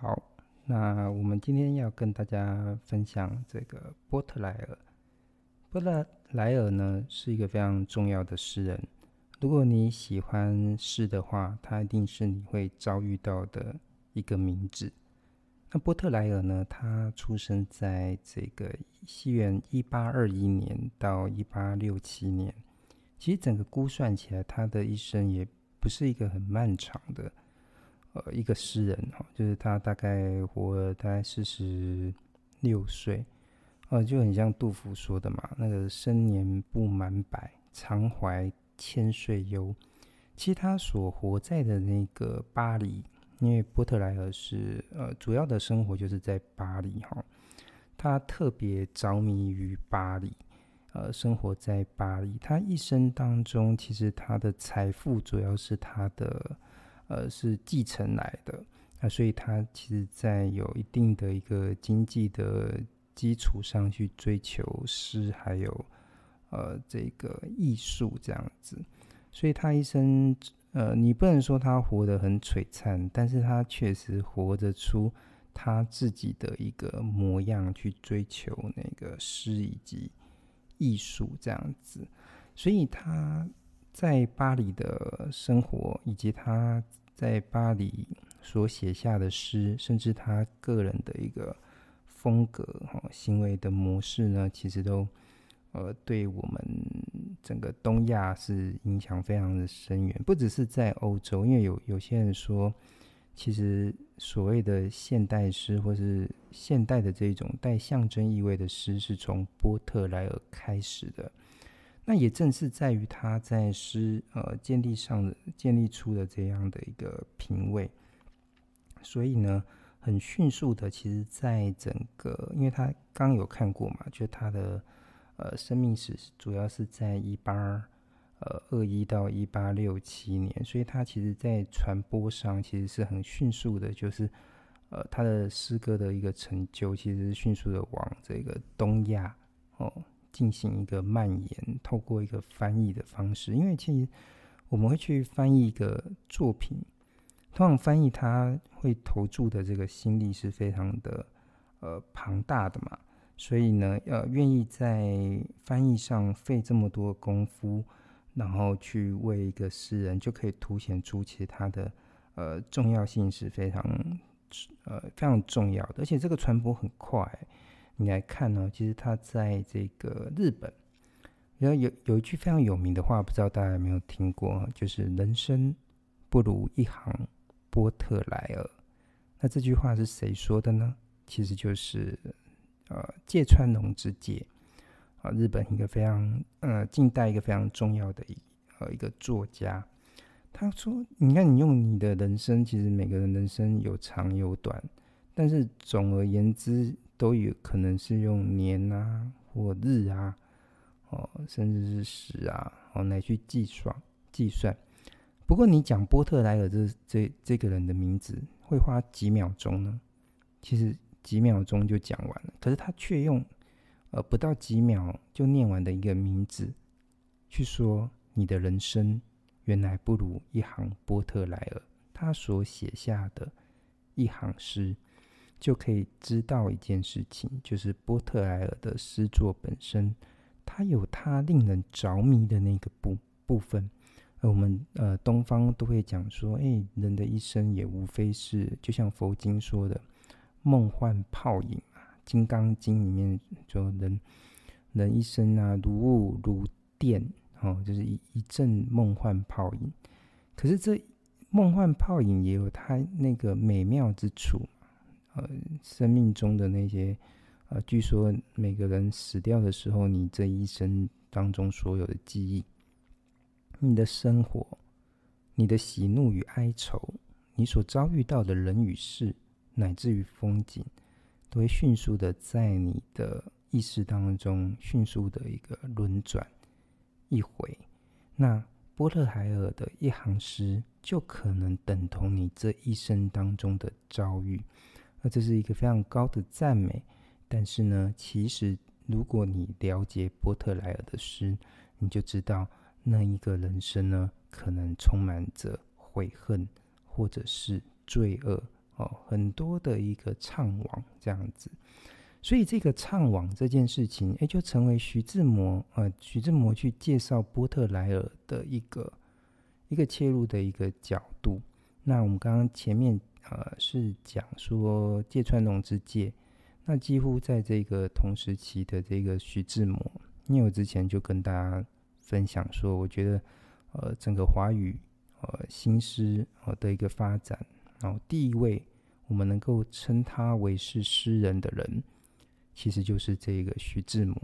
好，那我们今天要跟大家分享这个波特莱尔。波特莱尔呢是一个非常重要的诗人。如果你喜欢诗的话，他一定是你会遭遇到的一个名字。那波特莱尔呢，他出生在这个西元一八二一年到一八六七年。其实整个估算起来，他的一生也不是一个很漫长的。呃，一个诗人哈，就是他大概活了大概四十六岁，呃，就很像杜甫说的嘛，那个生年不满百，常怀千岁忧。其实他所活在的那个巴黎，因为波特莱尔是呃主要的生活就是在巴黎哈，他特别着迷于巴黎，呃，生活在巴黎。他一生当中，其实他的财富主要是他的。呃，是继承来的，那，所以他其实在有一定的一个经济的基础上去追求诗，还有呃这个艺术这样子，所以他一生，呃，你不能说他活得很璀璨，但是他确实活得出他自己的一个模样，去追求那个诗以及艺术这样子，所以他。在巴黎的生活，以及他在巴黎所写下的诗，甚至他个人的一个风格、哈行为的模式呢，其实都呃对我们整个东亚是影响非常的深远。不只是在欧洲，因为有有些人说，其实所谓的现代诗，或是现代的这种带象征意味的诗，是从波特莱尔开始的。那也正是在于他在诗呃建立上的建立出的这样的一个品味，所以呢，很迅速的，其实，在整个，因为他刚有看过嘛，就他的呃生命史主要是在一八呃二一到一八六七年，所以他其实在传播上其实是很迅速的，就是呃他的诗歌的一个成就，其实是迅速的往这个东亚哦。进行一个蔓延，透过一个翻译的方式，因为其实我们会去翻译一个作品，通常翻译它会投注的这个心力是非常的呃庞大的嘛，所以呢，呃，愿意在翻译上费这么多功夫，然后去为一个诗人，就可以凸显出其实他的呃重要性是非常呃非常重要的，而且这个传播很快。你来看呢，其实他在这个日本，然后有有一句非常有名的话，不知道大家有没有听过，就是“人生不如一行波特莱尔”。那这句话是谁说的呢？其实就是呃芥川龙之介啊，日本一个非常呃近代一个非常重要的一呃一个作家。他说：“你看，你用你的人生，其实每个人人生有长有短，但是总而言之。”都有可能是用年啊或日啊，哦，甚至是时啊，哦来去计算计算。不过你讲波特莱尔这这这个人的名字，会花几秒钟呢？其实几秒钟就讲完了。可是他却用呃不到几秒就念完的一个名字，去说你的人生原来不如一行波特莱尔他所写下的一行诗。就可以知道一件事情，就是波特莱尔的诗作本身，它有它令人着迷的那个部部分。而我们呃东方都会讲说，哎、人的一生也无非是，就像佛经说的，梦幻泡影啊，《金刚经》里面说人人一生啊，如雾如电，哦，就是一一阵梦幻泡影。可是这梦幻泡影也有它那个美妙之处。呃，生命中的那些，呃，据说每个人死掉的时候，你这一生当中所有的记忆，你的生活，你的喜怒与哀愁，你所遭遇到的人与事，乃至于风景，都会迅速的在你的意识当中迅速的一个轮转一回。那波特海尔的一行诗，就可能等同你这一生当中的遭遇。那这是一个非常高的赞美，但是呢，其实如果你了解波特莱尔的诗，你就知道那一个人生呢，可能充满着悔恨或者是罪恶哦，很多的一个怅惘这样子。所以这个怅惘这件事情，哎，就成为徐志摩呃，徐志摩去介绍波特莱尔的一个一个切入的一个角度。那我们刚刚前面呃是讲说芥川龙之介，那几乎在这个同时期的这个徐志摩，因为我之前就跟大家分享说，我觉得呃整个华语呃新诗呃的一个发展，然后第一位我们能够称他为是诗人的人。其实就是这个徐志摩，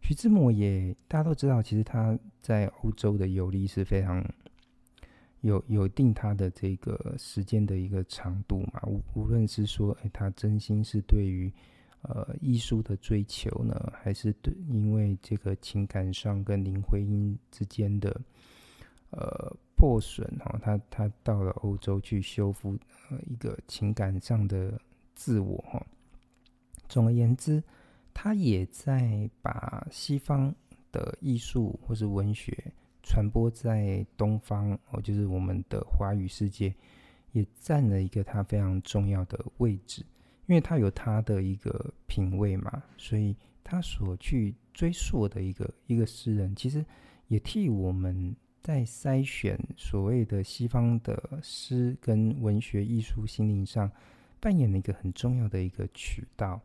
徐志摩也大家都知道，其实他在欧洲的游历是非常有有定他的这个时间的一个长度嘛。无无论是说，哎，他真心是对于呃艺术的追求呢，还是对因为这个情感上跟林徽因之间的呃破损哈，他他到了欧洲去修复呃一个情感上的自我哈。总而言之，他也在把西方的艺术或是文学传播在东方，哦，就是我们的华语世界，也占了一个他非常重要的位置。因为他有他的一个品味嘛，所以他所去追溯的一个一个诗人，其实也替我们在筛选所谓的西方的诗跟文学艺术心灵上扮演了一个很重要的一个渠道。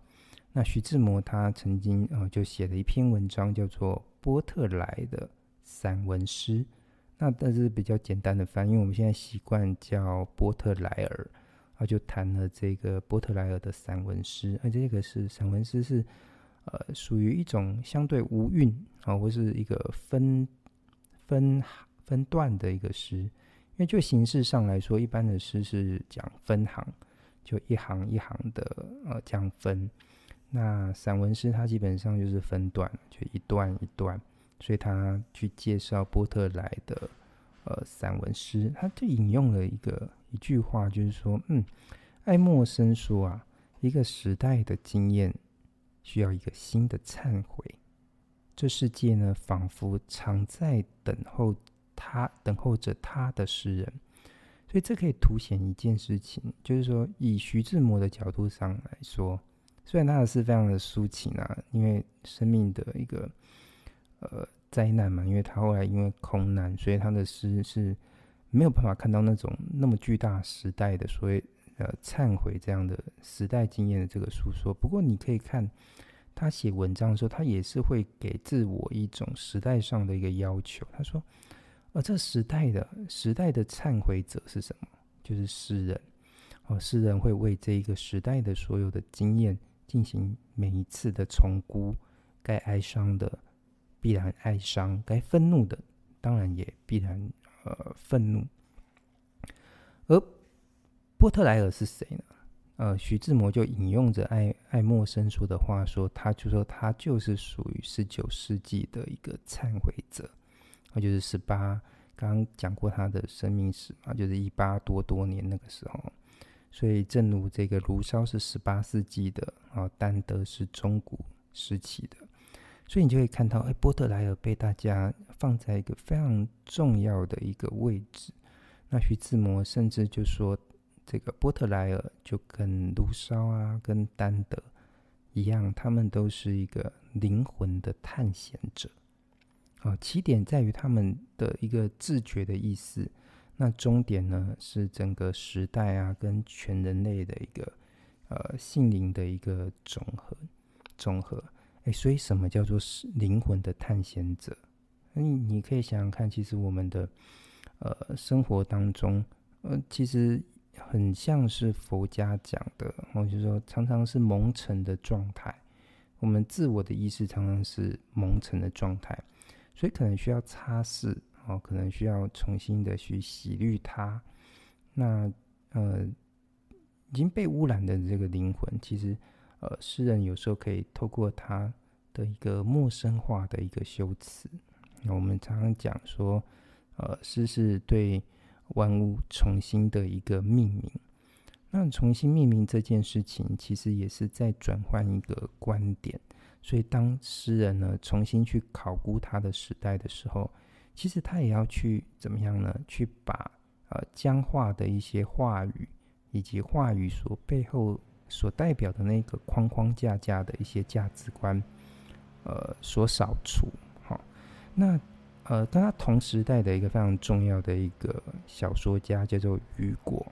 那徐志摩他曾经呃就写了一篇文章，叫做《波特莱的散文诗》。那但是比较简单的翻，因为我们现在习惯叫波特莱尔，啊就谈了这个波特莱尔的散文诗。而这个是散文诗是呃属于一种相对无韵啊，或是一个分分分段的一个诗。因为就形式上来说，一般的诗是讲分行，就一行一行的呃这样分。那散文诗它基本上就是分段，就一段一段，所以他去介绍波特莱的呃散文诗，他就引用了一个一句话，就是说，嗯，爱默生说啊，一个时代的经验需要一个新的忏悔，这世界呢，仿佛常在等候他，等候着他的诗人，所以这可以凸显一件事情，就是说，以徐志摩的角度上来说。虽然他的诗非常的抒情啊，因为生命的一个呃灾难嘛，因为他后来因为空难，所以他的诗是没有办法看到那种那么巨大时代的所谓呃忏悔这样的时代经验的这个诉说。不过你可以看他写文章的时候，他也是会给自我一种时代上的一个要求。他说：“呃，这时代的时代的忏悔者是什么？就是诗人。哦，诗人会为这一个时代的所有的经验。”进行每一次的重估，该哀伤的必然哀伤，该愤怒的当然也必然呃愤怒。而波特莱尔是谁呢？呃，徐志摩就引用着爱爱默生说的话说，他就说他就是属于十九世纪的一个忏悔者，他就是十八，刚刚讲过他的生命史嘛，就是一八多多年那个时候。所以，正如这个卢烧是十八世纪的，啊，丹德是中古时期的，所以你就会看到，哎，波特莱尔被大家放在一个非常重要的一个位置。那徐志摩甚至就说，这个波特莱尔就跟卢梭啊，跟丹德一样，他们都是一个灵魂的探险者。啊，起点在于他们的一个自觉的意思。那终点呢，是整个时代啊，跟全人类的一个呃心灵的一个总和，总和。哎，所以什么叫做是灵魂的探险者？你你可以想想看，其实我们的呃生活当中，呃，其实很像是佛家讲的，我就说常常是蒙尘的状态，我们自我的意识常常是蒙尘的状态，所以可能需要擦拭。哦，可能需要重新的去洗滤它。那呃，已经被污染的这个灵魂，其实呃，诗人有时候可以透过他的一个陌生化的一个修辞。那我们常常讲说，呃，诗是对万物重新的一个命名。那重新命名这件事情，其实也是在转换一个观点。所以，当诗人呢重新去考估他的时代的时候，其实他也要去怎么样呢？去把呃僵化的一些话语，以及话语所背后所代表的那个框框架架的一些价值观，呃，所扫除。好，那呃，跟他同时代的一个非常重要的一个小说家叫做雨果。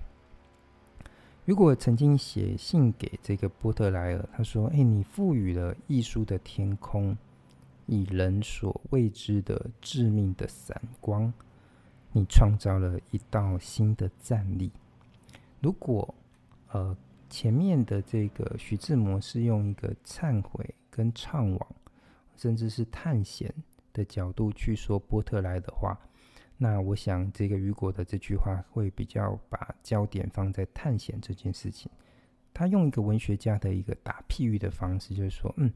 雨果曾经写信给这个波特莱尔，他说：“哎，你赋予了艺术的天空以人所未知的致命的闪光，你创造了一道新的站立。如果呃前面的这个徐志摩是用一个忏悔跟怅惘，甚至是探险的角度去说波特莱的话。”那我想，这个雨果的这句话会比较把焦点放在探险这件事情。他用一个文学家的一个打譬喻的方式，就是说，嗯，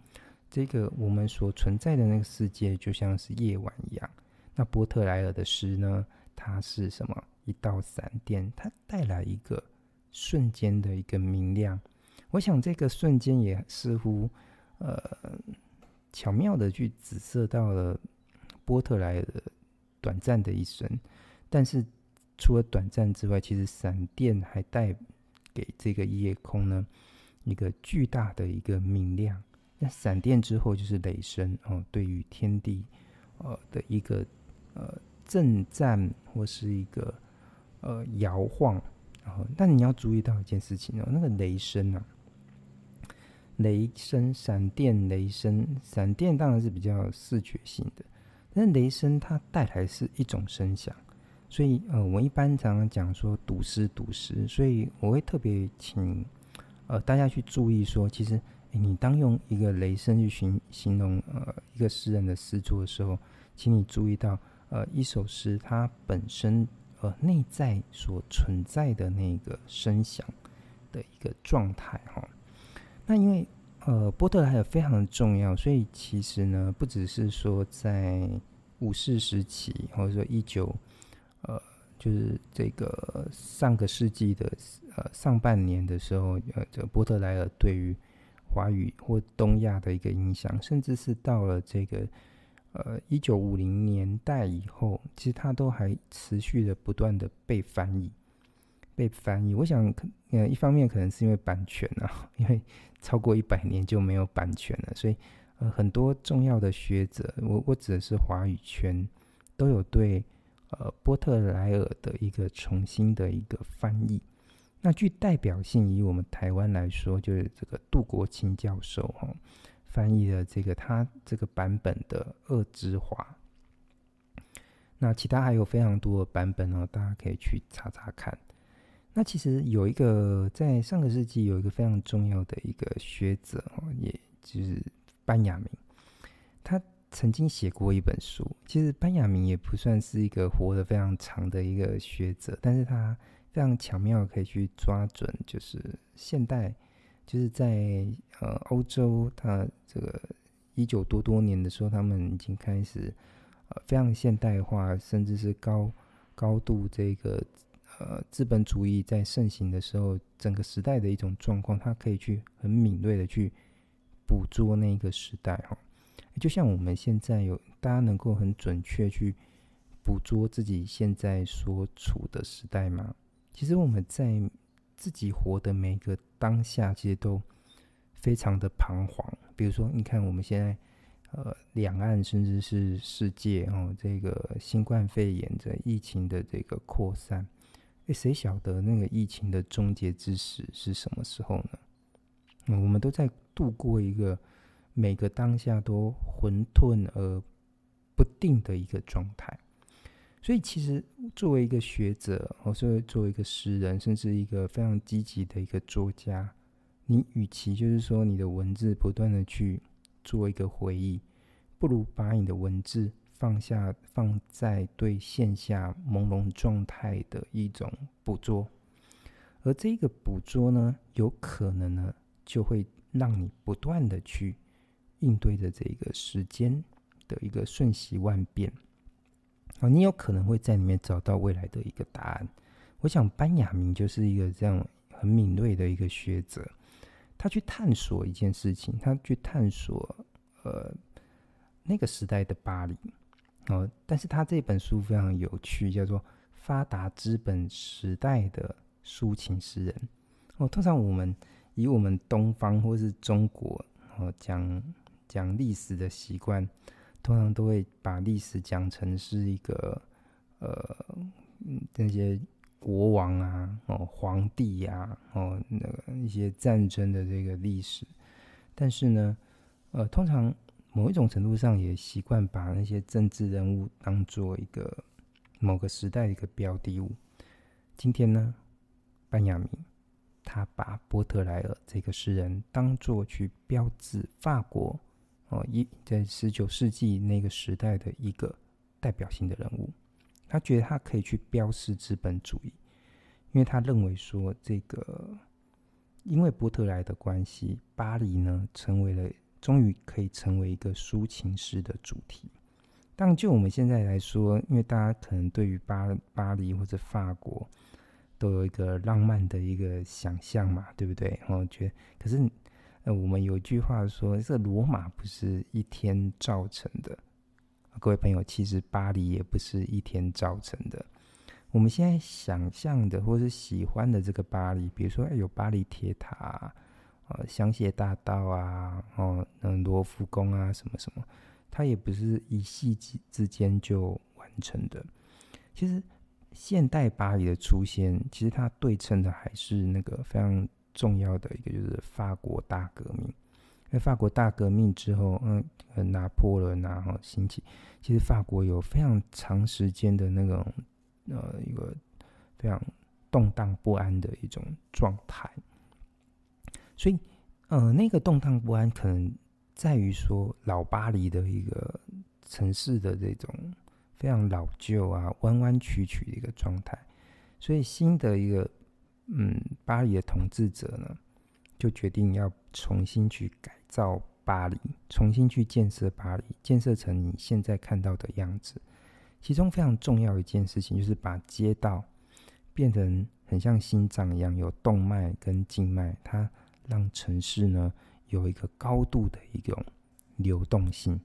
这个我们所存在的那个世界就像是夜晚一样。那波特莱尔的诗呢，它是什么？一道闪电，它带来一个瞬间的一个明亮。我想，这个瞬间也似乎，呃，巧妙的去紫色到了波特莱尔。短暂的一生，但是除了短暂之外，其实闪电还带给这个夜空呢一个巨大的一个明亮。那闪电之后就是雷声哦，对于天地呃的一个呃震颤或是一个呃摇晃。然后，但你要注意到一件事情哦，那个雷声啊，雷声、闪电、雷声、闪电当然是比较视觉性的。但雷声它带来是一种声响，所以呃，我一般常常讲说读诗读诗，所以我会特别请呃大家去注意说，其实你当用一个雷声去形形容呃一个诗人的诗作的时候，请你注意到呃一首诗它本身呃内在所存在的那个声响的一个状态哈。那因为呃，波特莱尔非常的重要，所以其实呢，不只是说在五四时期，或者说一九，呃，就是这个上个世纪的呃上半年的时候，呃，这波特莱尔对于华语或东亚的一个影响，甚至是到了这个呃一九五零年代以后，其实它都还持续的不断的被翻译。被翻译，我想，呃，一方面可能是因为版权啊，因为超过一百年就没有版权了，所以，呃，很多重要的学者，我我指的是华语圈，都有对，呃，波特莱尔的一个重新的一个翻译。那具代表性，以我们台湾来说，就是这个杜国清教授哈，翻译了这个他这个版本的《恶之华》。那其他还有非常多的版本哦，大家可以去查查看。那其实有一个在上个世纪有一个非常重要的一个学者哦，也就是班雅明，他曾经写过一本书。其实班雅明也不算是一个活得非常长的一个学者，但是他非常巧妙可以去抓准，就是现代，就是在呃欧洲，它这个一九多多年的时候，他们已经开始呃非常现代化，甚至是高高度这个。呃，资本主义在盛行的时候，整个时代的一种状况，它可以去很敏锐的去捕捉那个时代哈。就像我们现在有大家能够很准确去捕捉自己现在所处的时代吗？其实我们在自己活的每个当下，其实都非常的彷徨。比如说，你看我们现在呃，两岸甚至是世界哦，这个新冠肺炎的疫情的这个扩散。谁晓得那个疫情的终结之时是什么时候呢？我们都在度过一个每个当下都混沌而不定的一个状态。所以，其实作为一个学者，或是作为一个诗人，甚至一个非常积极的一个作家，你与其就是说你的文字不断的去做一个回忆，不如把你的文字。放下，放在对线下朦胧状态的一种捕捉，而这个捕捉呢，有可能呢，就会让你不断的去应对着这个时间的一个瞬息万变。啊，你有可能会在里面找到未来的一个答案。我想班雅明就是一个这样很敏锐的一个学者，他去探索一件事情，他去探索呃那个时代的巴黎。哦，但是他这本书非常有趣，叫做《发达资本时代的抒情诗人》。哦，通常我们以我们东方或是中国哦讲讲历史的习惯，通常都会把历史讲成是一个呃那些国王啊哦皇帝呀哦那个一些战争的这个历史，但是呢呃通常某一种程度上也习惯把那些政治人物当做一个某个时代的一个标的物。今天呢，班亚明他把波特莱尔这个诗人当作去标志法国哦一在十九世纪那个时代的一个代表性的人物。他觉得他可以去标示资本主义，因为他认为说这个因为波特莱的关系，巴黎呢成为了终于可以成为一个抒情诗的主题。但就我们现在来说，因为大家可能对于巴巴黎或者法国都有一个浪漫的一个想象嘛，对不对？我觉得，可是呃，我们有句话说，这罗马不是一天造成的。各位朋友，其实巴黎也不是一天造成的。我们现在想象的或是喜欢的这个巴黎，比如说有巴黎铁塔啊、呃、香榭大道啊、哦，嗯，罗浮宫啊，什么什么。它也不是一夕之之间就完成的。其实，现代巴黎的出现，其实它对称的还是那个非常重要的一个，就是法国大革命。那法国大革命之后，嗯，拿破仑然后兴起，其实法国有非常长时间的那种呃一个非常动荡不安的一种状态。所以，呃，那个动荡不安可能。在于说老巴黎的一个城市的这种非常老旧啊、弯弯曲曲的一个状态，所以新的一个嗯巴黎的统治者呢，就决定要重新去改造巴黎，重新去建设巴黎，建设成你现在看到的样子。其中非常重要一件事情就是把街道变成很像心脏一样，有动脉跟静脉，它让城市呢。有一个高度的一种流动性，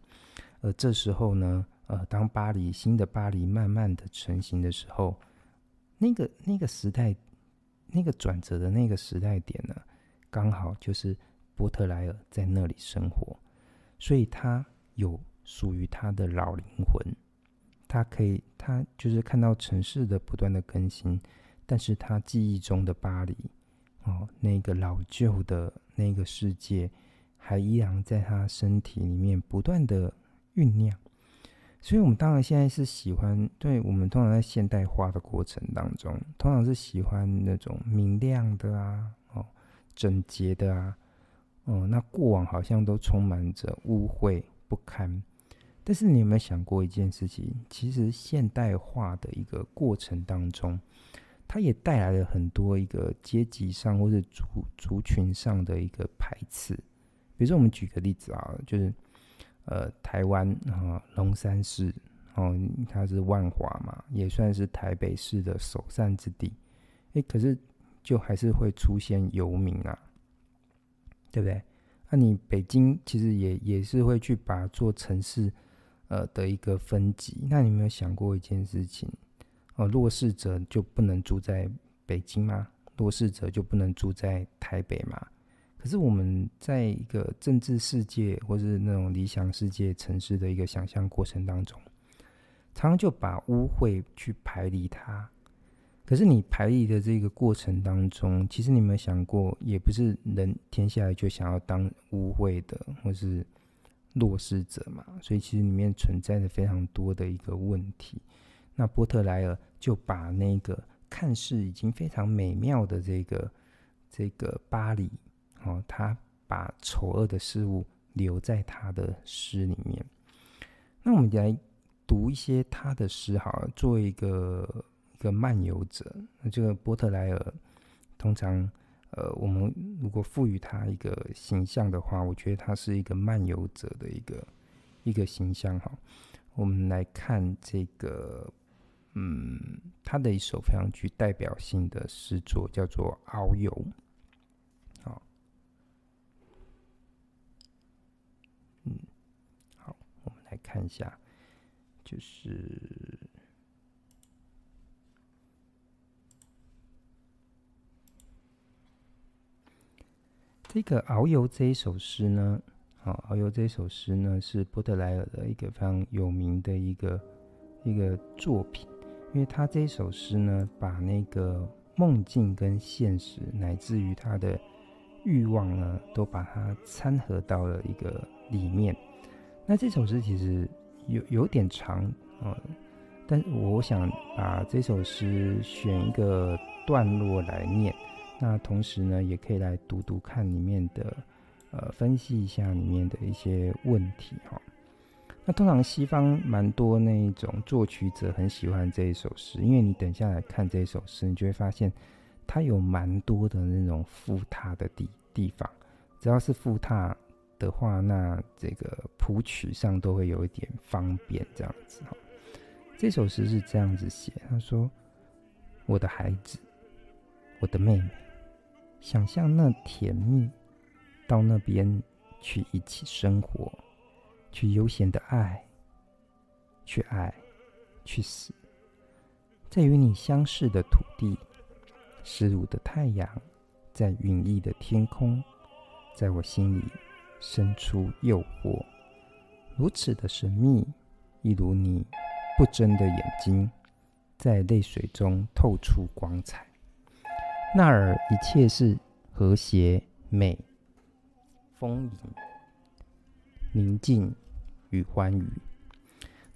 而这时候呢，呃，当巴黎新的巴黎慢慢的成型的时候，那个那个时代，那个转折的那个时代点呢，刚好就是波特莱尔在那里生活，所以他有属于他的老灵魂，他可以，他就是看到城市的不断的更新，但是他记忆中的巴黎，哦，那个老旧的。那个世界还依然在他身体里面不断的酝酿，所以我们当然现在是喜欢，对，我们通常在现代化的过程当中，通常是喜欢那种明亮的啊，哦，整洁的啊，哦，那过往好像都充满着污秽不堪。但是你有没有想过一件事情？其实现代化的一个过程当中。它也带来了很多一个阶级上或者族族群上的一个排斥。比如说，我们举个例子啊，就是呃，台湾啊，龙山市哦，它是万华嘛，也算是台北市的首善之地。哎，可是就还是会出现游民啊，对不对？那你北京其实也也是会去把做城市呃的一个分级。那你有没有想过一件事情？哦，弱势者就不能住在北京吗？弱势者就不能住在台北吗？可是我们在一个政治世界或是那种理想世界城市的一个想象过程当中，常常就把污秽去排离它。可是你排离的这个过程当中，其实你有没有想过，也不是人天下来就想要当污秽的或是弱势者嘛？所以其实里面存在着非常多的一个问题。那波特莱尔就把那个看似已经非常美妙的这个这个巴黎，哦，他把丑恶的事物留在他的诗里面。那我们来读一些他的诗，好，作为一个一个漫游者。那这个波特莱尔，通常呃，我们如果赋予他一个形象的话，我觉得他是一个漫游者的一个一个形象。哈，我们来看这个。嗯，他的一首非常具代表性的诗作叫做《遨游》。好，嗯，好，我们来看一下，就是这个《遨游》这一首诗呢，啊，《遨游》这一首诗呢是波特莱尔的一个非常有名的一个一个作品，因为他这一首诗呢，把那个梦境跟现实，乃至于他的欲望呢，都把它掺合到了一个里面。那这首诗其实有有点长啊，但我想把这首诗选一个段落来念。那同时呢，也可以来读读看里面的，呃，分析一下里面的一些问题哈。那通常西方蛮多那一种作曲者很喜欢这一首诗，因为你等下来看这一首诗，你就会发现它有蛮多的那种复沓的地地方。只要是复沓的话，那这个谱曲上都会有一点方便这样子哈。这首诗是这样子写，他说：“我的孩子，我的妹妹。”想象那甜蜜，到那边去一起生活，去悠闲的爱，去爱，去死，在与你相识的土地，湿漉的太阳，在云翳的天空，在我心里生出诱惑，如此的神秘，一如你不睁的眼睛，在泪水中透出光彩。那儿一切是和谐、美、丰盈、宁静与欢愉。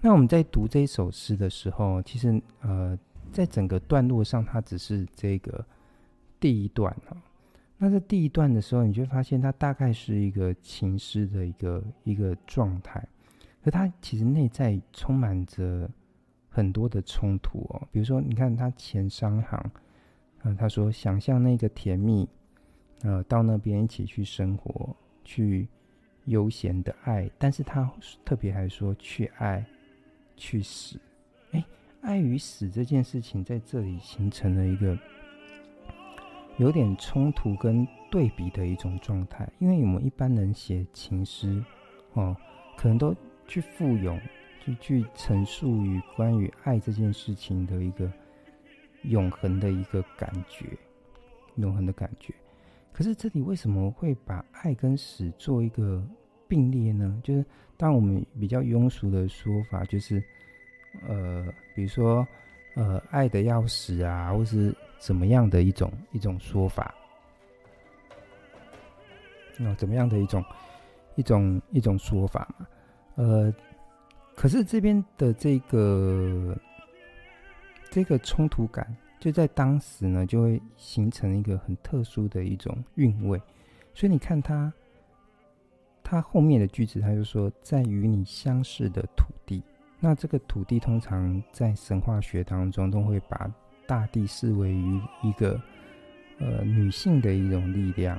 那我们在读这首诗的时候，其实呃，在整个段落上，它只是这个第一段哈。那在第一段的时候，你就会发现他大概是一个情诗的一个一个状态，可他其实内在充满着很多的冲突哦。比如说，你看他前三行。嗯，他说：“想象那个甜蜜，呃，到那边一起去生活，去悠闲的爱。但是他特别还说去爱，去死。哎，爱与死这件事情在这里形成了一个有点冲突跟对比的一种状态。因为我们一般人写情诗，哦，可能都去赋予，去去陈述于关于爱这件事情的一个。”永恒的一个感觉，永恒的感觉。可是这里为什么会把爱跟死做一个并列呢？就是当我们比较庸俗的说法，就是呃，比如说呃，爱的要死啊，或是怎么样的一种一种说法。那、怎么样的一种一种一种说法嘛？呃，可是这边的这个。这个冲突感就在当时呢，就会形成一个很特殊的一种韵味。所以你看他，他后面的句子，他就说，在与你相似的土地。那这个土地通常在神话学当中都会把大地视为于一个呃女性的一种力量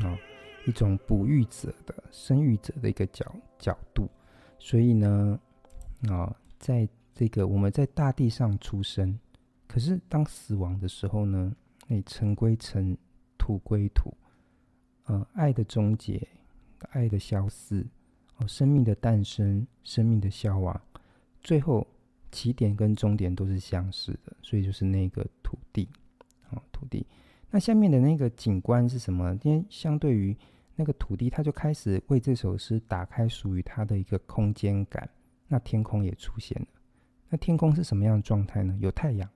啊、一种哺育者的生育者的一个角角度。所以呢，啊、在这个我们在大地上出生，可是当死亡的时候呢？哎，尘归尘，土归土，呃，爱的终结，爱的消逝，哦，生命的诞生，生命的消亡，最后起点跟终点都是相似的，所以就是那个土地，哦，土地。那下面的那个景观是什么？因为相对于那个土地，它就开始为这首诗打开属于它的一个空间感。那天空也出现了。那天空是什么样的状态呢？有太阳，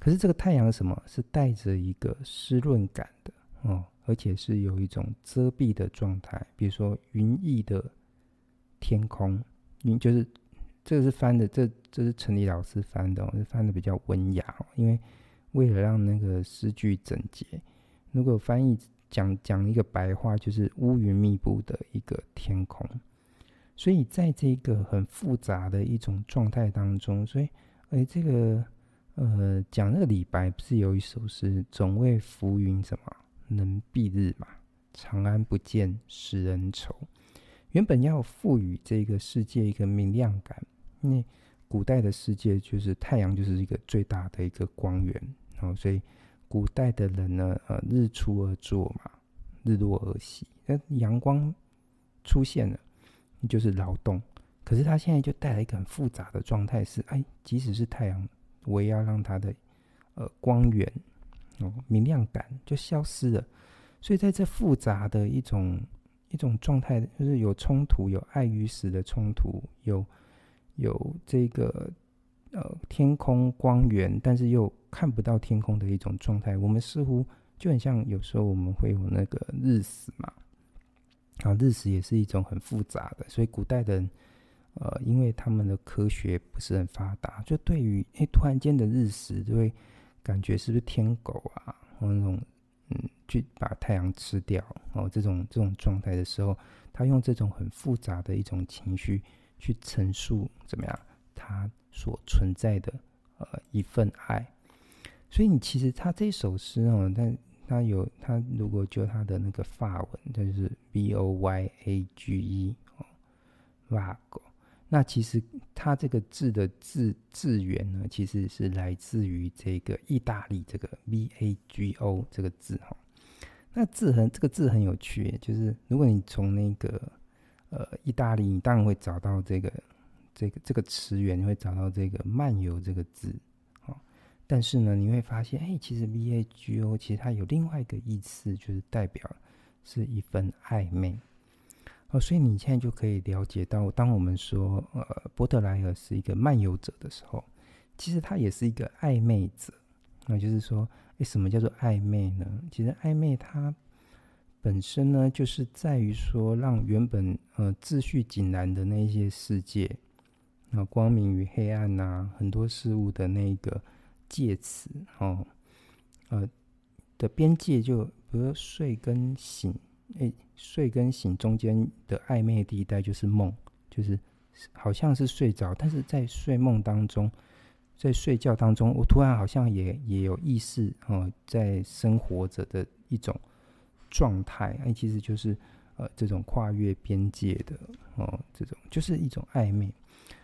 可是这个太阳是什么？是带着一个湿润感的哦，而且是有一种遮蔽的状态。比如说云翳的天空，云就是这个是翻的，这这是陈黎老师翻的，是翻的比较文雅哦。因为为了让那个诗句整洁，如果翻译讲讲一个白话，就是乌云密布的一个天空。所以，在这个很复杂的一种状态当中，所以，哎，这个，呃，讲那个李白不是有一首诗“总为浮云什么能蔽日嘛，长安不见使人愁”。原本要赋予这个世界一个明亮感，因为古代的世界就是太阳就是一个最大的一个光源，然后所以古代的人呢，呃，日出而作嘛，日落而息，那阳光出现了。就是劳动，可是他现在就带来一个很复杂的状态，是哎，即使是太阳，我也要让它的呃光源哦明亮感就消失了。所以在这复杂的一种一种状态，就是有冲突，有爱与死的冲突，有有这个呃天空光源，但是又看不到天空的一种状态。我们似乎就很像有时候我们会有那个日食嘛，啊，日食也是一种很复杂的。所以古代的人，呃，因为他们的科学不是很发达，就对于哎突然间的日食，就会感觉是不是天狗啊，或那种。嗯，去把太阳吃掉哦，这种这种状态的时候，他用这种很复杂的一种情绪去陈述怎么样，他所存在的呃一份爱。所以你其实他这首诗哦，但他有他如果就他的那个法文，它就是 V O Y A G E 哦，Vago。那其实它这个字的字字源呢，其实是来自于这个意大利这个 V A G O 这个字哈。那字很这个字很有趣，就是如果你从那个呃意大利，你当然会找到这个这个这个词源，你会找到这个漫游这个字。但是呢，你会发现，哎，其实 V A G O 其实它有另外一个意思，就是代表是一份暧昧。哦，所以你现在就可以了解到，当我们说呃波特莱尔是一个漫游者的时候，其实他也是一个暧昧者。那就是说，哎，什么叫做暧昧呢？其实暧昧它本身呢，就是在于说，让原本呃秩序井然的那一些世界，啊，光明与黑暗呐、很多事物的那个介词哦，呃的边界就，比如睡跟醒。诶，睡跟醒中间的暧昧地带就是梦，就是好像是睡着，但是在睡梦当中，在睡觉当中，我突然好像也也有意识哦，在生活着的一种状态。哎，其实就是呃这种跨越边界的哦，这种就是一种暧昧，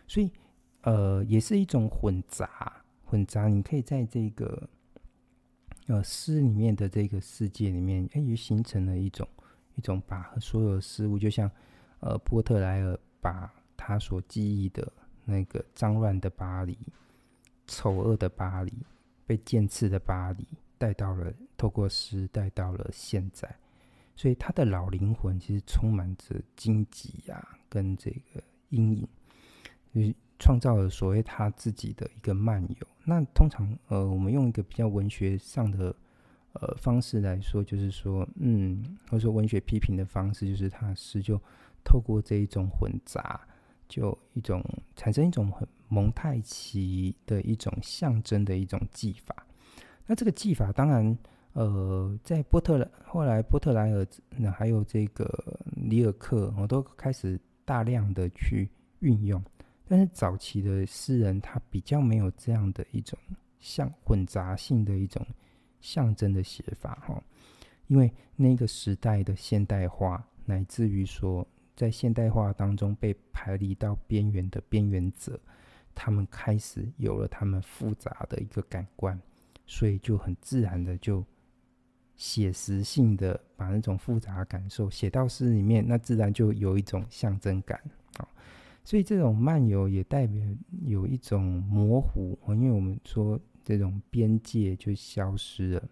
所以呃也是一种混杂，混杂。你可以在这个呃诗里面的这个世界里面，哎，也形成了一种。一种把所有的事物，就像呃波特莱尔把他所记忆的那个脏乱的巴黎、丑恶的巴黎、被剑刺的巴黎，带到了透过诗带到了现在，所以他的老灵魂其实充满着荆棘呀，跟这个阴影，就是创造了所谓他自己的一个漫游。那通常呃，我们用一个比较文学上的。呃，方式来说，就是说，嗯，或者说文学批评的方式，就是他是就透过这一种混杂，就一种产生一种很蒙太奇的一种象征的一种技法。那这个技法，当然，呃，在波特后来波特莱尔，那还有这个里尔克，我都开始大量的去运用。但是早期的诗人，他比较没有这样的一种像混杂性的一种。象征的写法，哈，因为那个时代的现代化，乃至于说在现代化当中被排离到边缘的边缘者，他们开始有了他们复杂的一个感官，所以就很自然的就写实性的把那种复杂感受写到诗里面，那自然就有一种象征感啊。所以这种漫游也代表有一种模糊，因为我们说。这种边界就消失了，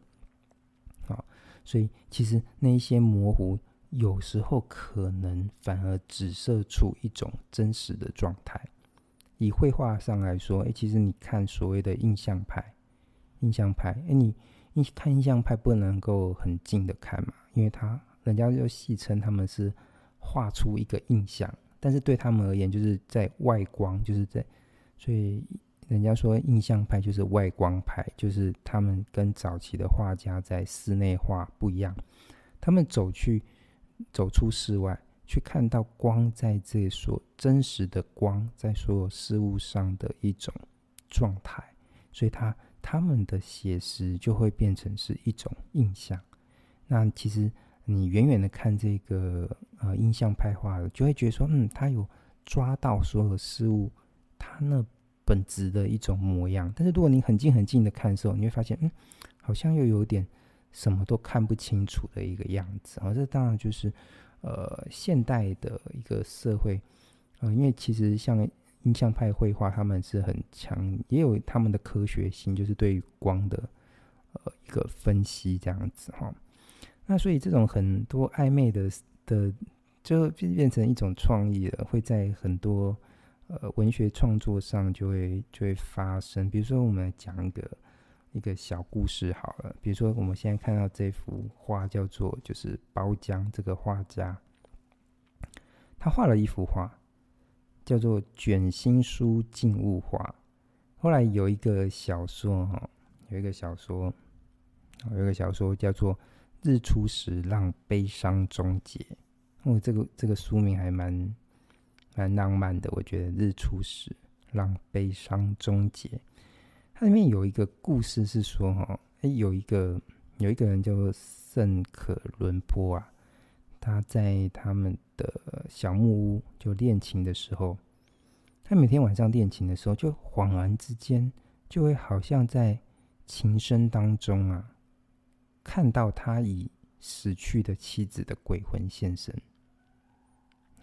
啊，所以其实那一些模糊，有时候可能反而折射出一种真实的状态。以绘画上来说，哎，其实你看所谓的印象派，印象派，哎，你你看印象派不能够很近的看嘛，因为他人家就戏称他们是画出一个印象，但是对他们而言，就是在外光，就是在所以。人家说印象派就是外光派，就是他们跟早期的画家在室内画不一样，他们走去走出室外，去看到光在这所真实的光在所有事物上的一种状态，所以他他们的写实就会变成是一种印象。那其实你远远的看这个呃印象派画，就会觉得说，嗯，他有抓到所有事物，他那。本质的一种模样，但是如果你很近很近的看的时候，你会发现，嗯，好像又有点什么都看不清楚的一个样子。而这当然就是，呃，现代的一个社会，呃，因为其实像印象派绘画，他们是很强，也有他们的科学性，就是对于光的呃一个分析这样子哈。那所以这种很多暧昧的的，就变成一种创意了，会在很多呃文学创作上就会就会发生。比如说，我们讲一个一个小故事好了，比如说我们现在看到这幅画叫做就是包浆这个画家，他画了一幅画叫做《卷心书静物画》。后来有一个小说哈，有一个小说，有一个小说叫做。日出时让悲伤终结，哦，这个这个书名还蛮蛮浪漫的，我觉得。日出时让悲伤终结，它里面有一个故事是说，哈，哎，有一个有一个人叫做圣可伦坡啊，他在他们的小木屋就练琴的时候，他每天晚上练琴的时候，就恍然之间就会好像在琴声当中啊。看到他已死去的妻子的鬼魂现身，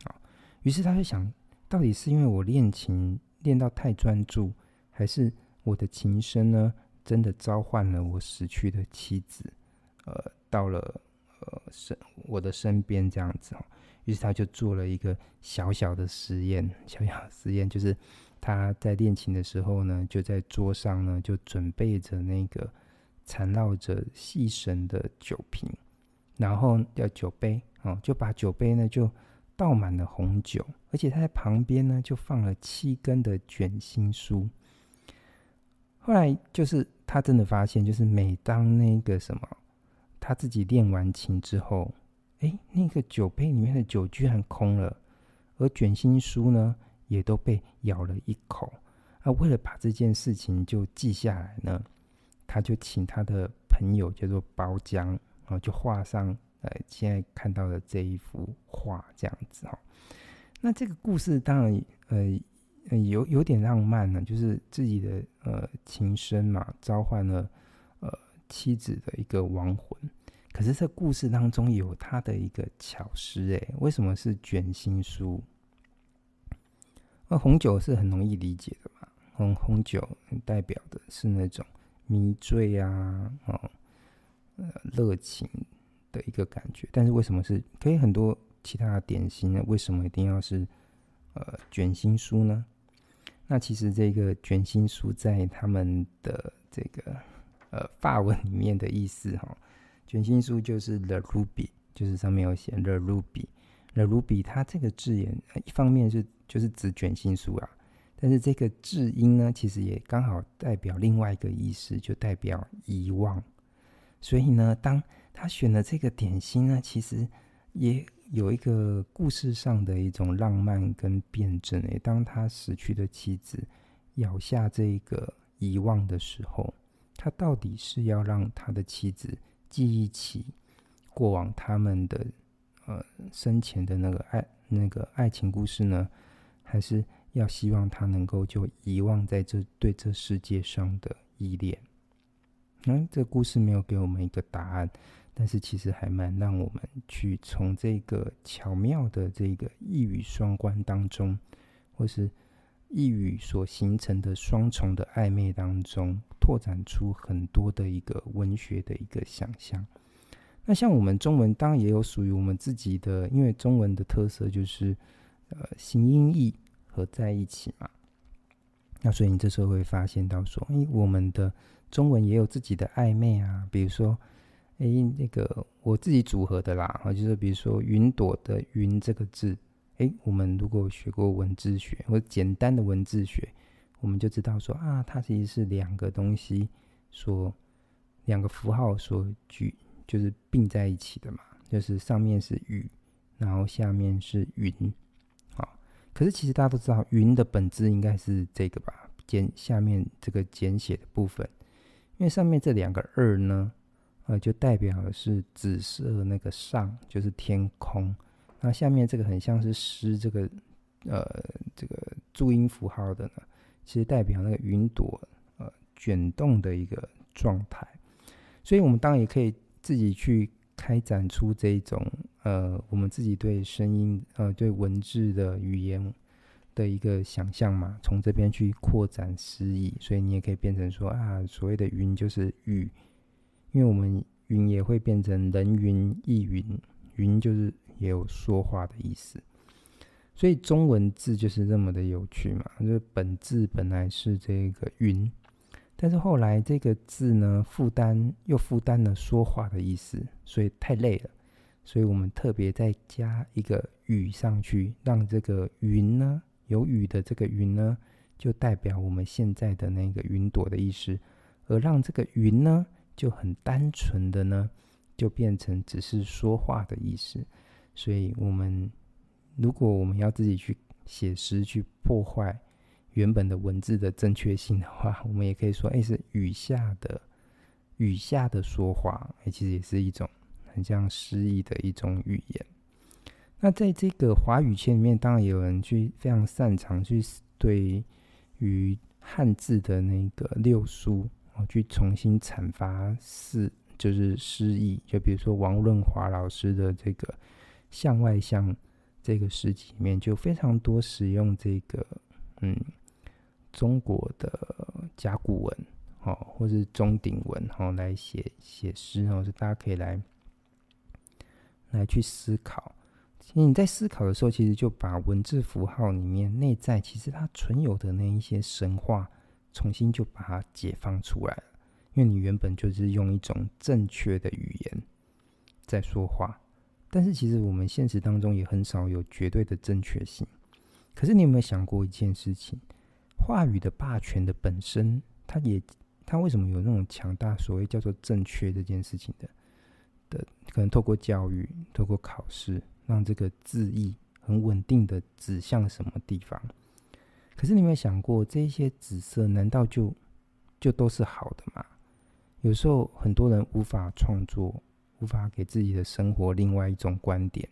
好，于是他就想，到底是因为我练琴练到太专注，还是我的琴声呢，真的召唤了我死去的妻子，呃，到了呃身我的身边这样子哦。于是他就做了一个小小的实验，小小的实验就是他在练琴的时候呢，就在桌上呢就准备着那个。缠绕着细绳的酒瓶，然后要酒杯哦，就把酒杯呢就倒满了红酒，而且他在旁边呢就放了七根的卷心书。后来就是他真的发现，就是每当那个什么他自己练完琴之后，哎，那个酒杯里面的酒居然空了，而卷心书呢也都被咬了一口。啊，为了把这件事情就记下来呢。他就请他的朋友叫做包江，然后就画上呃现在看到的这一幅画这样子哈。那这个故事当然呃有有点浪漫呢，就是自己的呃琴声嘛召唤了妻子的一个亡魂。可是这故事当中有他的一个巧思哎，为什么是卷心书？那红酒是很容易理解的嘛，红红酒代表的是那种。迷醉啊，哦，呃，热情的一个感觉。但是为什么是可以很多其他的点心呢？为什么一定要是呃卷心书呢？那其实这个卷心书在他们的这个呃法文里面的意思哈，卷心书就是 the ruby，就是上面有写 the ruby。the ruby 它这个字眼一方面是就是指卷心书啊。但是这个字音呢，其实也刚好代表另外一个意思，就代表遗忘。所以呢，当他选了这个点心呢，其实也有一个故事上的一种浪漫跟辩证。诶，当他死去的妻子咬下这个遗忘的时候，他到底是要让他的妻子记忆起过往他们的呃生前的那个爱那个爱情故事呢，还是？要希望他能够就遗忘在这对这世界上的依恋。嗯，这故事没有给我们一个答案，但是其实还蛮让我们去从这个巧妙的这个一语双关当中，或是一语所形成的双重的暧昧当中，拓展出很多的一个文学的一个想象。那像我们中文当然也有属于我们自己的，因为中文的特色就是呃形音义。合在一起嘛，那所以你这时候会发现到说，哎，我们的中文也有自己的暧昧啊，比如说，哎，那个我自己组合的啦，啊，就是比如说云朵的“云”这个字，哎，我们如果学过文字学或简单的文字学，我们就知道说啊，它其实是两个东西所两个符号所举，就是并在一起的嘛，就是上面是雨，然后下面是云。好可是其实大家都知道，云的本质应该是这个吧，简下面这个简写的部分，因为上面这两个二呢，呃，就代表的是紫色那个上，就是天空。那下面这个很像是诗，这个呃这个注音符号的呢，其实代表那个云朵呃卷动的一个状态。所以我们当然也可以自己去。开展出这种呃，我们自己对声音呃，对文字的语言的一个想象嘛，从这边去扩展诗意，所以你也可以变成说啊，所谓的云就是雨，因为我们云也会变成人云亦云，云就是也有说话的意思。所以中文字就是这么的有趣嘛，就是本字本来是这个云，但是后来这个字呢，负担又负担了说话的意思，所以太累了，所以我们特别再加一个雨上去，让这个云呢，有雨的这个云呢，就代表我们现在的那个云朵的意思，而让这个云呢，就很单纯的呢，就变成只是说话的意思，所以我们。如果我们要自己去写诗，去破坏原本的文字的正确性的话，我们也可以说，哎，是雨下的雨下的说话，哎，其实也是一种很像诗意的一种语言。那在这个华语圈里面，当然有人去非常擅长去对于汉字的那个六书哦，去重新阐发诗，就是诗意。就比如说王润华老师的这个向外向。这个诗集里面就非常多使用这个嗯中国的甲骨文哦，或是钟鼎文哦来写写诗哦，是大家可以来来去思考。其实你在思考的时候，其实就把文字符号里面内在其实它存有的那一些神话，重新就把它解放出来了。因为你原本就是用一种正确的语言在说话。但是其实我们现实当中也很少有绝对的正确性。可是你有没有想过一件事情？话语的霸权的本身，它也它为什么有那种强大？所谓叫做正确这件事情的的，可能透过教育、透过考试，让这个字义很稳定的指向什么地方？可是你有没有想过，这些紫色难道就就都是好的吗？有时候很多人无法创作。无法给自己的生活另外一种观点，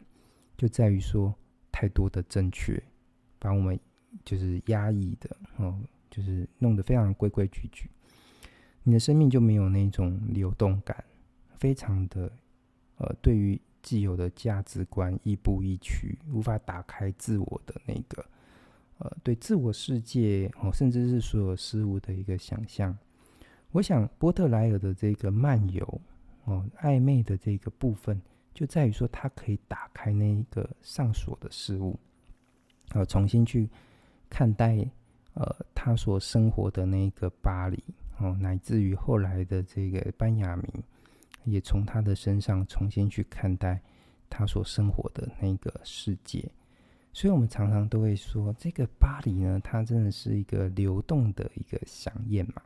就在于说太多的正确，把我们就是压抑的哦，就是弄得非常规规矩矩，你的生命就没有那种流动感，非常的呃，对于既有的价值观亦步亦趋，无法打开自我的那个呃，对自我世界哦，甚至是所有事物的一个想象。我想波特莱尔的这个漫游。哦，暧昧的这个部分就在于说，他可以打开那一个上锁的事物，呃，重新去看待呃他所生活的那个巴黎，哦，乃至于后来的这个班雅明，也从他的身上重新去看待他所生活的那个世界。所以，我们常常都会说，这个巴黎呢，它真的是一个流动的一个饗宴嘛。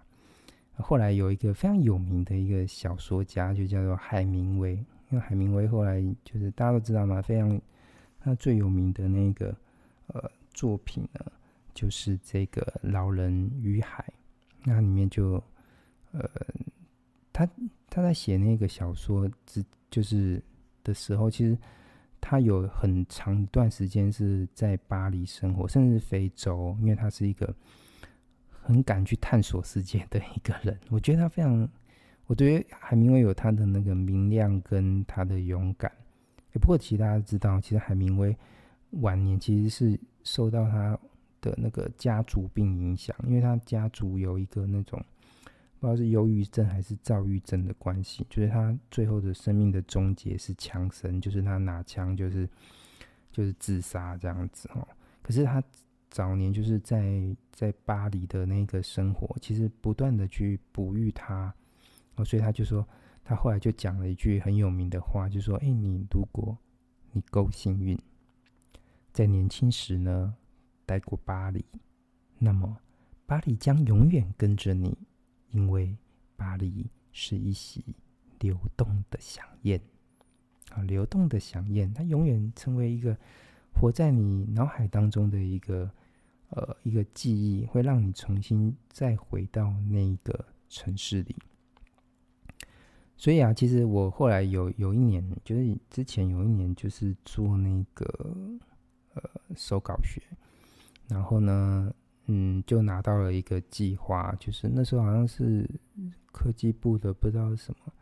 后来有一个非常有名的一个小说家，就叫做海明威。因为海明威后来就是大家都知道嘛，非常他最有名的那个呃作品呢，就是这个《老人与海》。那里面就呃，他他在写那个小说之就是的时候，其实他有很长一段时间是在巴黎生活，甚至非洲，因为他是一个。很敢去探索世界的一个人，我觉得他非常，我觉得海明威有他的那个明亮跟他的勇敢。不过，其实大家知道，其实海明威晚年其实是受到他的那个家族病影响，因为他家族有一个那种不知道是忧郁症还是躁郁症的关系，就是他最后的生命的终结是枪声，就是他拿枪就是就是自杀这样子哦。可是他。早年就是在在巴黎的那个生活，其实不断的去哺育他，哦，所以他就说，他后来就讲了一句很有名的话，就说：“哎，你如果你够幸运，在年轻时呢待过巴黎，那么巴黎将永远跟着你，因为巴黎是一席流动的饗宴，啊，流动的饗宴，它永远成为一个活在你脑海当中的一个。”呃，一个记忆会让你重新再回到那个城市里。所以啊，其实我后来有有一年，就是之前有一年，就是做那个呃手稿学，然后呢，嗯，就拿到了一个计划，就是那时候好像是科技部的不知道什么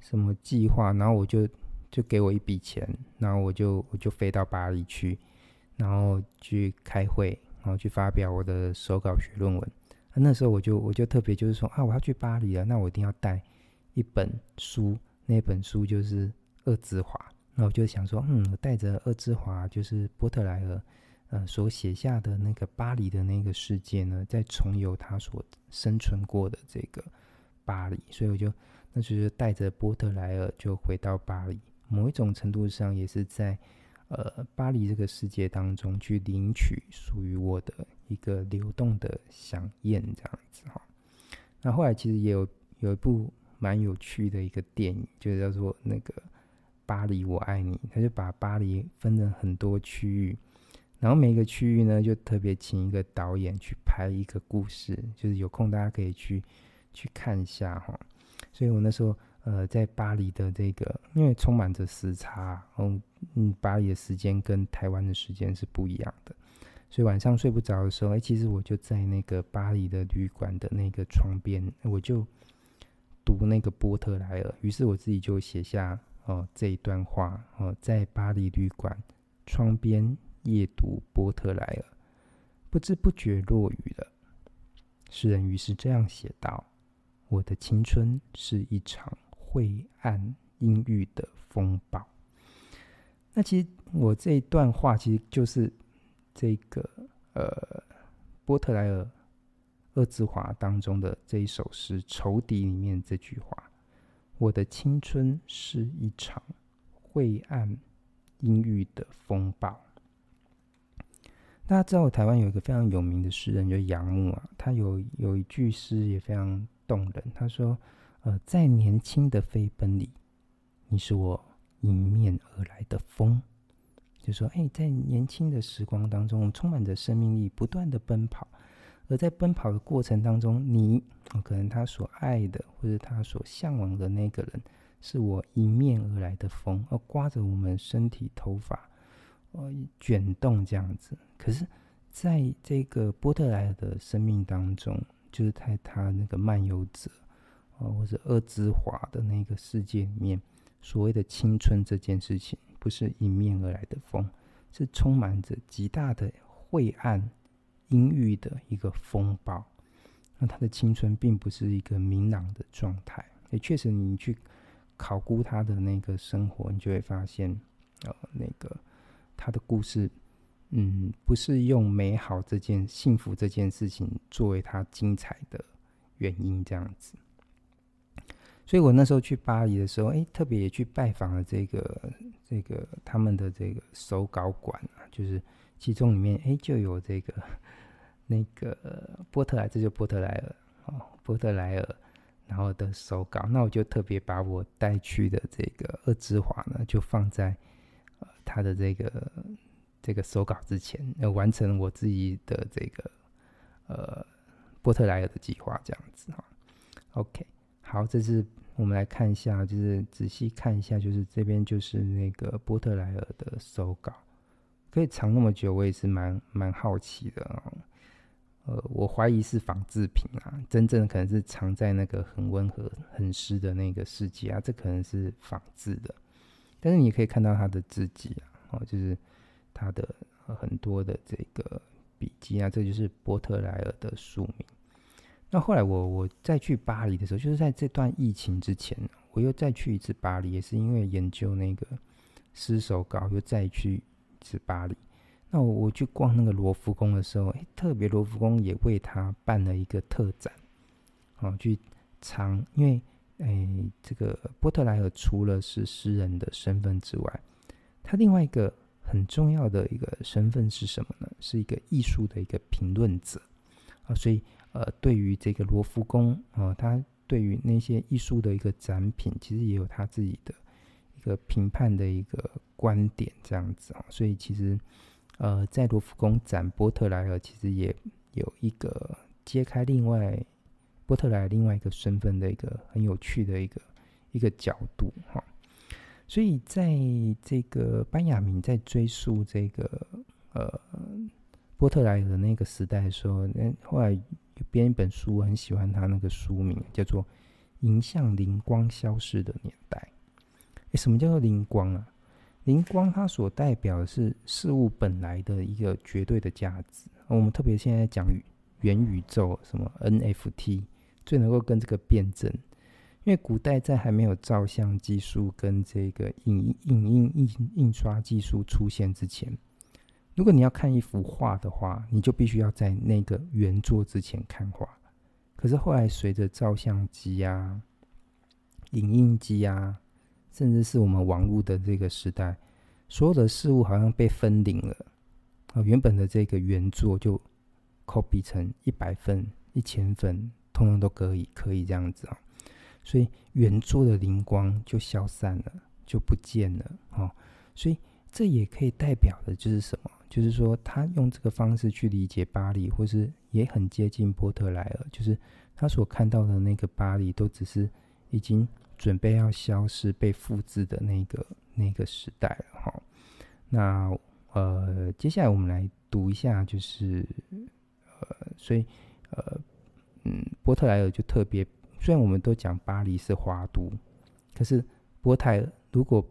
什么计划，然后我就就给我一笔钱，然后我就我就飞到巴黎去，然后去开会。然后去发表我的手稿学论文，那时候我就我就特别就是说啊，我要去巴黎了，那我一定要带一本书那本书就是《恶之华》。那我就想说，嗯，我带着《恶之华》，就是波特莱尔呃所写下的那个巴黎的那个世界呢，再重游他所生存过的这个巴黎。所以我就那就是带着波特莱尔就回到巴黎，某一种程度上也是在呃巴黎这个世界当中去领取属于我的一个流动的饗宴，这样子哈。那后来其实也有有一部蛮有趣的一个电影，就叫做那个。巴黎，我爱你。他就把巴黎分成很多区域，然后每个区域呢，就特别请一个导演去拍一个故事。就是有空大家可以去去看一下哈。所以我那时候呃，在巴黎的这个，因为充满着时差，嗯嗯，巴黎的时间跟台湾的时间是不一样的，所以晚上睡不着的时候，哎，其实我就在那个巴黎的旅馆的那个窗边，我就读那个波特莱尔。于是我自己就写下。哦，这一段话哦，在巴黎旅馆窗边夜读波特莱尔，不知不觉落雨了。诗人于是这样写道：“我的青春是一场晦暗阴郁的风暴。”那其实我这一段话其实就是这个呃波特莱尔《恶之华》当中的这一首诗《仇敌》里面这句话。我的青春是一场晦暗、阴郁的风暴。大家知道，台湾有一个非常有名的诗人，就是杨牧啊。他有有一句诗也非常动人。他说：“呃，在年轻的飞奔里，你是我迎面而来的风。”就说：“哎，在年轻的时光当中，充满着生命力，不断的奔跑。”而在奔跑的过程当中，你可能他所爱的或者他所向往的那个人，是我迎面而来的风，而刮着我们身体头发，呃，卷动这样子。可是，在这个波特莱尔的生命当中，就是在他那个漫游者，啊，或者恶之华的那个世界里面，所谓的青春这件事情，不是迎面而来的风，是充满着极大的晦暗。阴郁的一个风暴，那他的青春并不是一个明朗的状态。也确实，你去考估他的那个生活，你就会发现，呃，那个他的故事，嗯，不是用美好这件幸福这件事情作为他精彩的原因这样子。所以我那时候去巴黎的时候，哎，特别也去拜访了这个这个他们的这个手稿馆啊，就是其中里面哎就有这个。那个波特莱，这就波特莱尔哦，波特莱尔，然后的手稿，那我就特别把我带去的这个二之华呢，就放在呃他的这个这个手稿之前，要完成我自己的这个呃波特莱尔的计划，这样子哈。OK，好，这是我们来看一下，就是仔细看一下，就是这边就是那个波特莱尔的手稿，可以藏那么久，我也是蛮蛮好奇的啊。呃，我怀疑是仿制品啊，真正可能是藏在那个很温和、很湿的那个世界啊，这可能是仿制的。但是你可以看到他的字迹啊，哦，就是他的很多的这个笔记啊，这就是波特莱尔的书名。那后来我我再去巴黎的时候，就是在这段疫情之前，我又再去一次巴黎，也是因为研究那个诗手稿，又再去一次巴黎。那我我去逛那个罗浮宫的时候，特别罗浮宫也为他办了一个特展，哦，去藏，因为哎，这个波特莱尔除了是诗人的身份之外，他另外一个很重要的一个身份是什么呢？是一个艺术的一个评论者啊，所以呃，对于这个罗浮宫啊，他对于那些艺术的一个展品，其实也有他自己的一个评判的一个观点，这样子啊，所以其实。呃，在罗浮宫展波特莱尔，其实也有一个揭开另外波特莱尔另外一个身份的一个很有趣的一个一个角度哈。所以在这个班雅明在追溯这个呃波特莱尔的那个时代的时候，那后来编一本书，我很喜欢他那个书名叫做《迎向灵光消失的年代》。诶，什么叫做灵光啊？灵光它所代表的是事物本来的一个绝对的价值。我们特别现在讲元宇宙，什么 NFT 最能够跟这个辩证。因为古代在还没有照相技术跟这个影影印印印刷技术出现之前，如果你要看一幅画的话，你就必须要在那个原作之前看画。可是后来随着照相机啊、影印机啊，甚至是我们网络的这个时代，所有的事物好像被分领了啊，原本的这个原作就 copy 成一百份、一千份，通通都可以，可以这样子啊。所以原作的灵光就消散了，就不见了哦。所以这也可以代表的就是什么？就是说他用这个方式去理解巴黎，或是也很接近波特莱尔，就是他所看到的那个巴黎，都只是已经准备要消失、被复制的那个那个时代了哈。那呃，接下来我们来读一下，就是呃，所以呃，嗯，波特莱尔就特别。虽然我们都讲巴黎是花都，可是波泰尔如果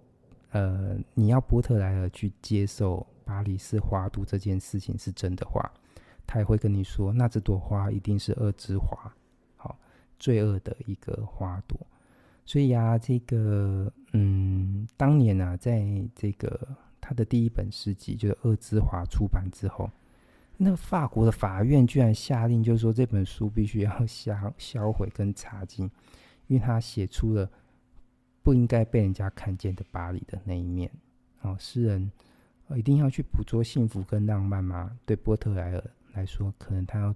呃你要波特莱尔去接受巴黎是花都这件事情是真的话，他也会跟你说，那这朵花一定是恶之花，好，罪恶的一个花朵。所以呀、啊，这个嗯，当年啊，在这个他的第一本诗集就是《恶之华》出版之后。那法国的法院居然下令，就是说这本书必须要销销毁跟查禁，因为他写出了不应该被人家看见的巴黎的那一面。哦，诗人一定要去捕捉幸福跟浪漫吗？对波特莱尔来说，可能他要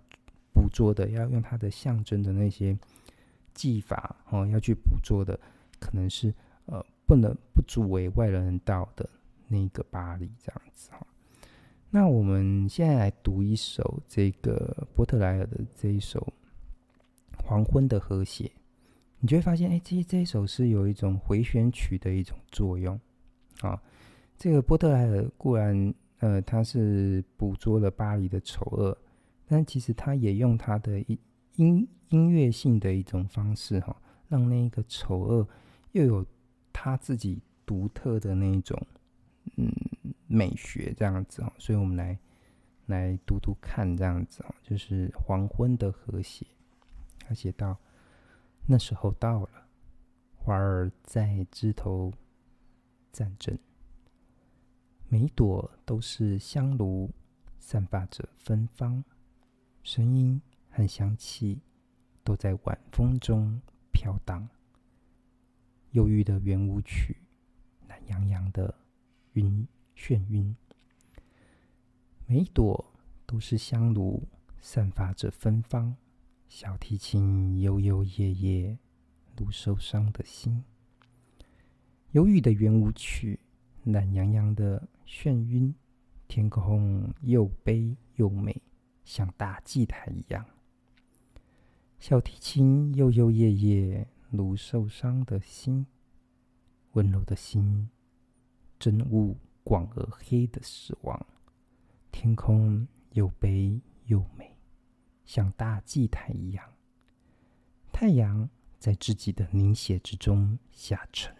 捕捉的，要用他的象征的那些技法，哦，要去捕捉的，可能是呃，不能不足为外人道的那个巴黎这样子哈。那我们现在来读一首这个波特莱尔的这一首《黄昏的和谐》，你就会发现，哎，这这一首是有一种回旋曲的一种作用啊。这个波特莱尔固然，呃，他是捕捉了巴黎的丑恶，但其实他也用他的音音音乐性的一种方式，哈，让那个丑恶又有他自己独特的那一种，嗯。美学这样子哦，所以我们来来读读看这样子哦，就是黄昏的和谐。他写道：那时候到了，花儿在枝头站正，每一朵都是香炉，散发着芬芳，声音和香气都在晚风中飘荡。忧郁的圆舞曲，懒洋洋的晕。眩晕，每一朵都是香炉，散发着芬芳。小提琴悠悠夜夜，如受伤的心。忧郁的圆舞曲，懒洋洋的眩晕。天空又悲又美，像大祭台一样。小提琴悠悠夜夜，如受伤的心。温柔的心，真雾。广而黑的死亡，天空又悲又美，像大祭台一样。太阳在自己的凝血之中下沉，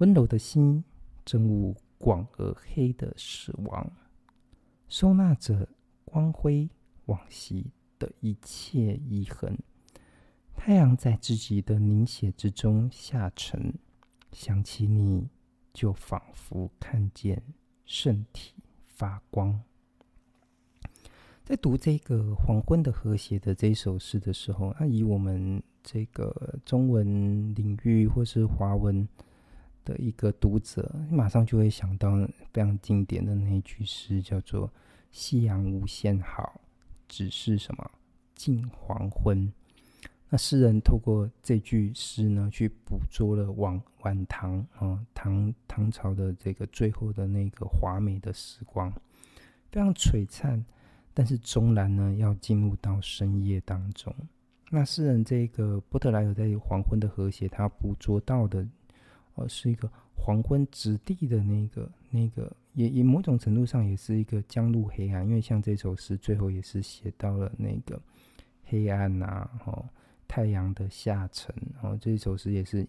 温柔的心真雾广而黑的死亡，收纳着光辉往昔的一切遗痕。太阳在自己的凝血之中下沉，想起你。就仿佛看见圣体发光。在读这个《黄昏的和谐》的这首诗的时候，那以我们这个中文领域或是华文的一个读者，马上就会想到非常经典的那一句诗，叫做“夕阳无限好，只是什么近黄昏”。那诗人透过这句诗呢，去捕捉了晚晚唐啊唐唐朝的这个最后的那个华美的时光，非常璀璨，但是终然呢要进入到深夜当中。那诗人这个波特莱尔在黄昏的和谐，他捕捉到的，呃，是一个黄昏之地的那个那个，也也某种程度上也是一个将入黑暗，因为像这首诗最后也是写到了那个黑暗呐、啊，吼。太阳的下沉，然后这首诗也是，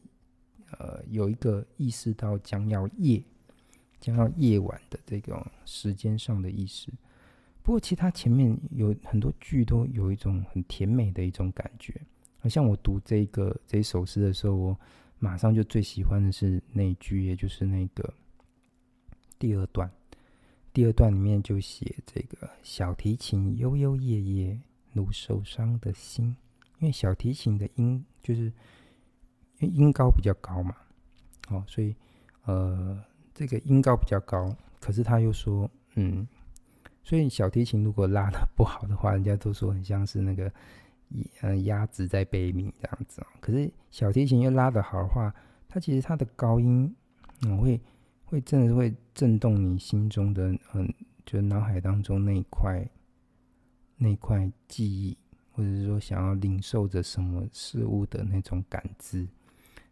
呃，有一个意识到将要夜，将要夜晚的这种时间上的意识。不过，其他前面有很多句都有一种很甜美的一种感觉。好像我读这个这首诗的时候，我马上就最喜欢的是那句，也就是那个第二段。第二段里面就写这个小提琴悠悠夜夜，如受伤的心。因为小提琴的音就是因为音高比较高嘛，哦，所以呃，这个音高比较高，可是他又说，嗯，所以小提琴如果拉的不好的话，人家都说很像是那个。呃，鸭子在悲鸣这样子，可是小提琴又拉得好的话，它其实它的高音，嗯，会会真的是会震动你心中的，嗯，就脑海当中那一块那块记忆，或者是说想要领受着什么事物的那种感知。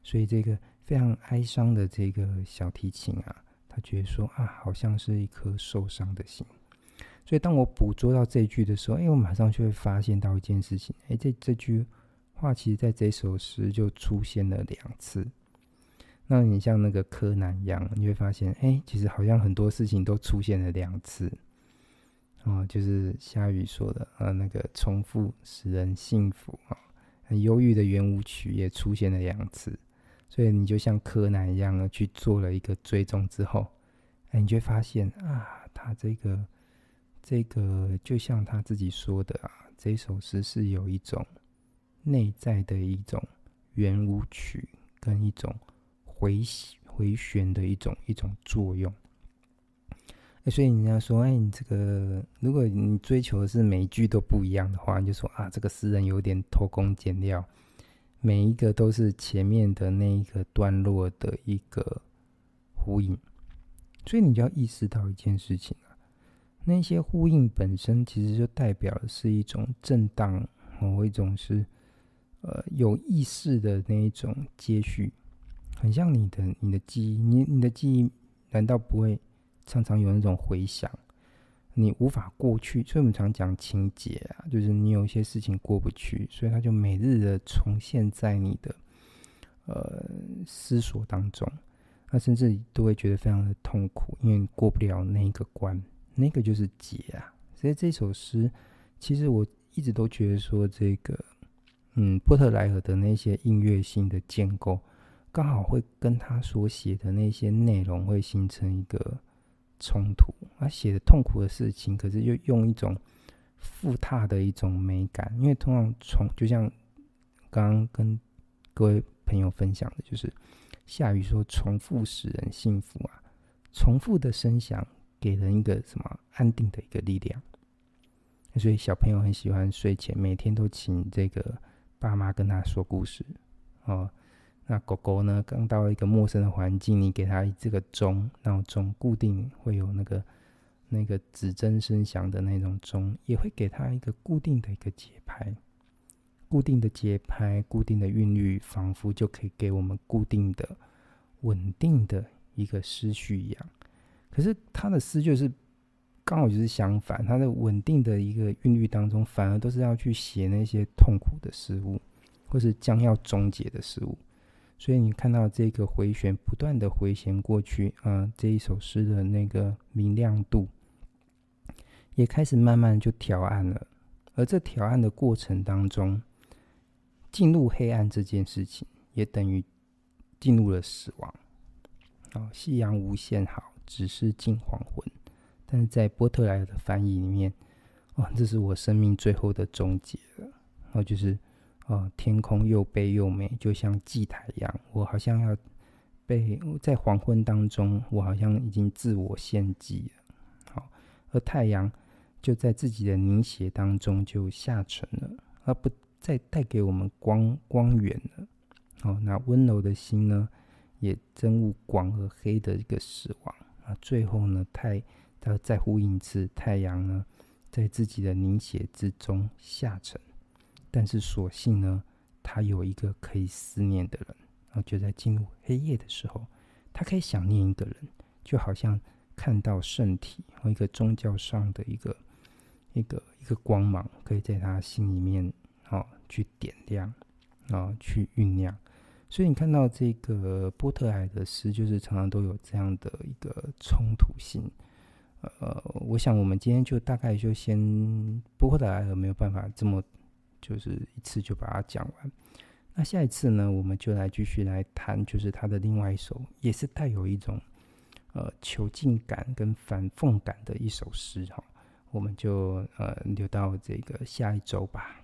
所以这个非常哀伤的这个小提琴啊，他觉得说啊，好像是一颗受伤的心。所以，当我捕捉到这句的时候，哎，我马上就会发现到一件事情，哎，这这句话其实在这首诗就出现了两次。那你像那个柯南一样，你会发现，哎，其实好像很多事情都出现了两次。哦，就是夏雨说的，呃，那个重复使人幸福啊，很忧郁的圆舞曲也出现了两次。所以，你就像柯南一样呢，去做了一个追踪之后，哎，你就会发现啊，他这个。这个就像他自己说的啊，这首诗是有一种内在的一种圆舞曲，跟一种回回旋的一种一种作用。所以人家说，哎，你这个如果你追求的是每一句都不一样的话，你就说啊，这个诗人有点偷工减料，每一个都是前面的那一个段落的一个呼应。所以你就要意识到一件事情。那些呼应本身其实就代表的是一种震荡，某一种是呃有意识的那一种接续，很像你的你的记忆，你你的记忆难道不会常常有那种回响？你无法过去，所以我们常讲情节啊，就是你有一些事情过不去，所以它就每日的重现在你的呃思索当中，那甚至都会觉得非常的痛苦，因为你过不了那一个关。那个就是结啊，所以这首诗，其实我一直都觉得说，这个，嗯，波特莱尔的那些音乐性的建构，刚好会跟他所写的那些内容会形成一个冲突。他写的痛苦的事情，可是又用一种复沓的一种美感，因为通常重，就像刚刚跟各位朋友分享的，就是夏雨说，重复使人幸福啊，重复的声响。给人一个什么安定的一个力量，所以小朋友很喜欢睡前每天都请这个爸妈跟他说故事哦。那狗狗呢，刚到一个陌生的环境，你给他这个钟闹钟，固定会有那个那个指针声响的那种钟，也会给他一个固定的一个节拍，固定的节拍，固定的韵律，仿佛就可以给我们固定的、稳定的一个思绪一样。可是他的诗就是刚好就是相反，他的稳定的一个韵律当中，反而都是要去写那些痛苦的事物，或是将要终结的事物。所以你看到这个回旋不断的回旋过去啊、这一首诗的那个明亮度也开始慢慢就调暗了。而这调暗的过程当中，进入黑暗这件事情，也等于进入了死亡。啊、夕阳无限好。只是近黄昏，但是在波特莱尔的翻译里面，哇，这是我生命最后的终结了。然后就是，哦，天空又悲又美，就像祭台一样。我好像要被在黄昏当中，我好像已经自我献祭了。好，而太阳就在自己的凝血当中就下沉了，而不再带给我们光光源了。好，那温柔的心呢，也憎恶广而黑的一个死亡。最后呢，太，他再呼应一次，太阳呢，在自己的凝血之中下沉，但是所幸呢，他有一个可以思念的人，然后就在进入黑夜的时候，他可以想念一个人，就好像看到圣体和一个宗教上的一个一个一个光芒，可以在他心里面啊去点亮啊去酝酿。所以你看到这个波特莱尔的诗，就是常常都有这样的一个冲突性。呃，我想我们今天就大概就先波特莱尔没有办法这么就是一次就把它讲完。那下一次呢，我们就来继续来谈，就是他的另外一首，也是带有一种呃囚禁感跟反讽感的一首诗哈。我们就呃留到这个下一周吧。